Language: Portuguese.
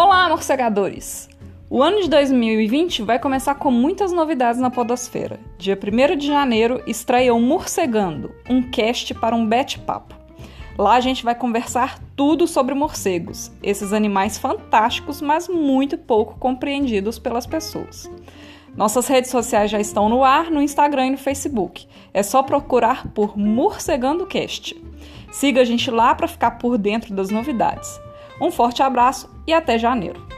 Olá, morcegadores! O ano de 2020 vai começar com muitas novidades na Podosfera. Dia 1 de janeiro estreia o Morcegando, um cast para um bate-papo. Lá a gente vai conversar tudo sobre morcegos, esses animais fantásticos, mas muito pouco compreendidos pelas pessoas. Nossas redes sociais já estão no ar no Instagram e no Facebook. É só procurar por Morcegando Cast. Siga a gente lá para ficar por dentro das novidades. Um forte abraço e até janeiro!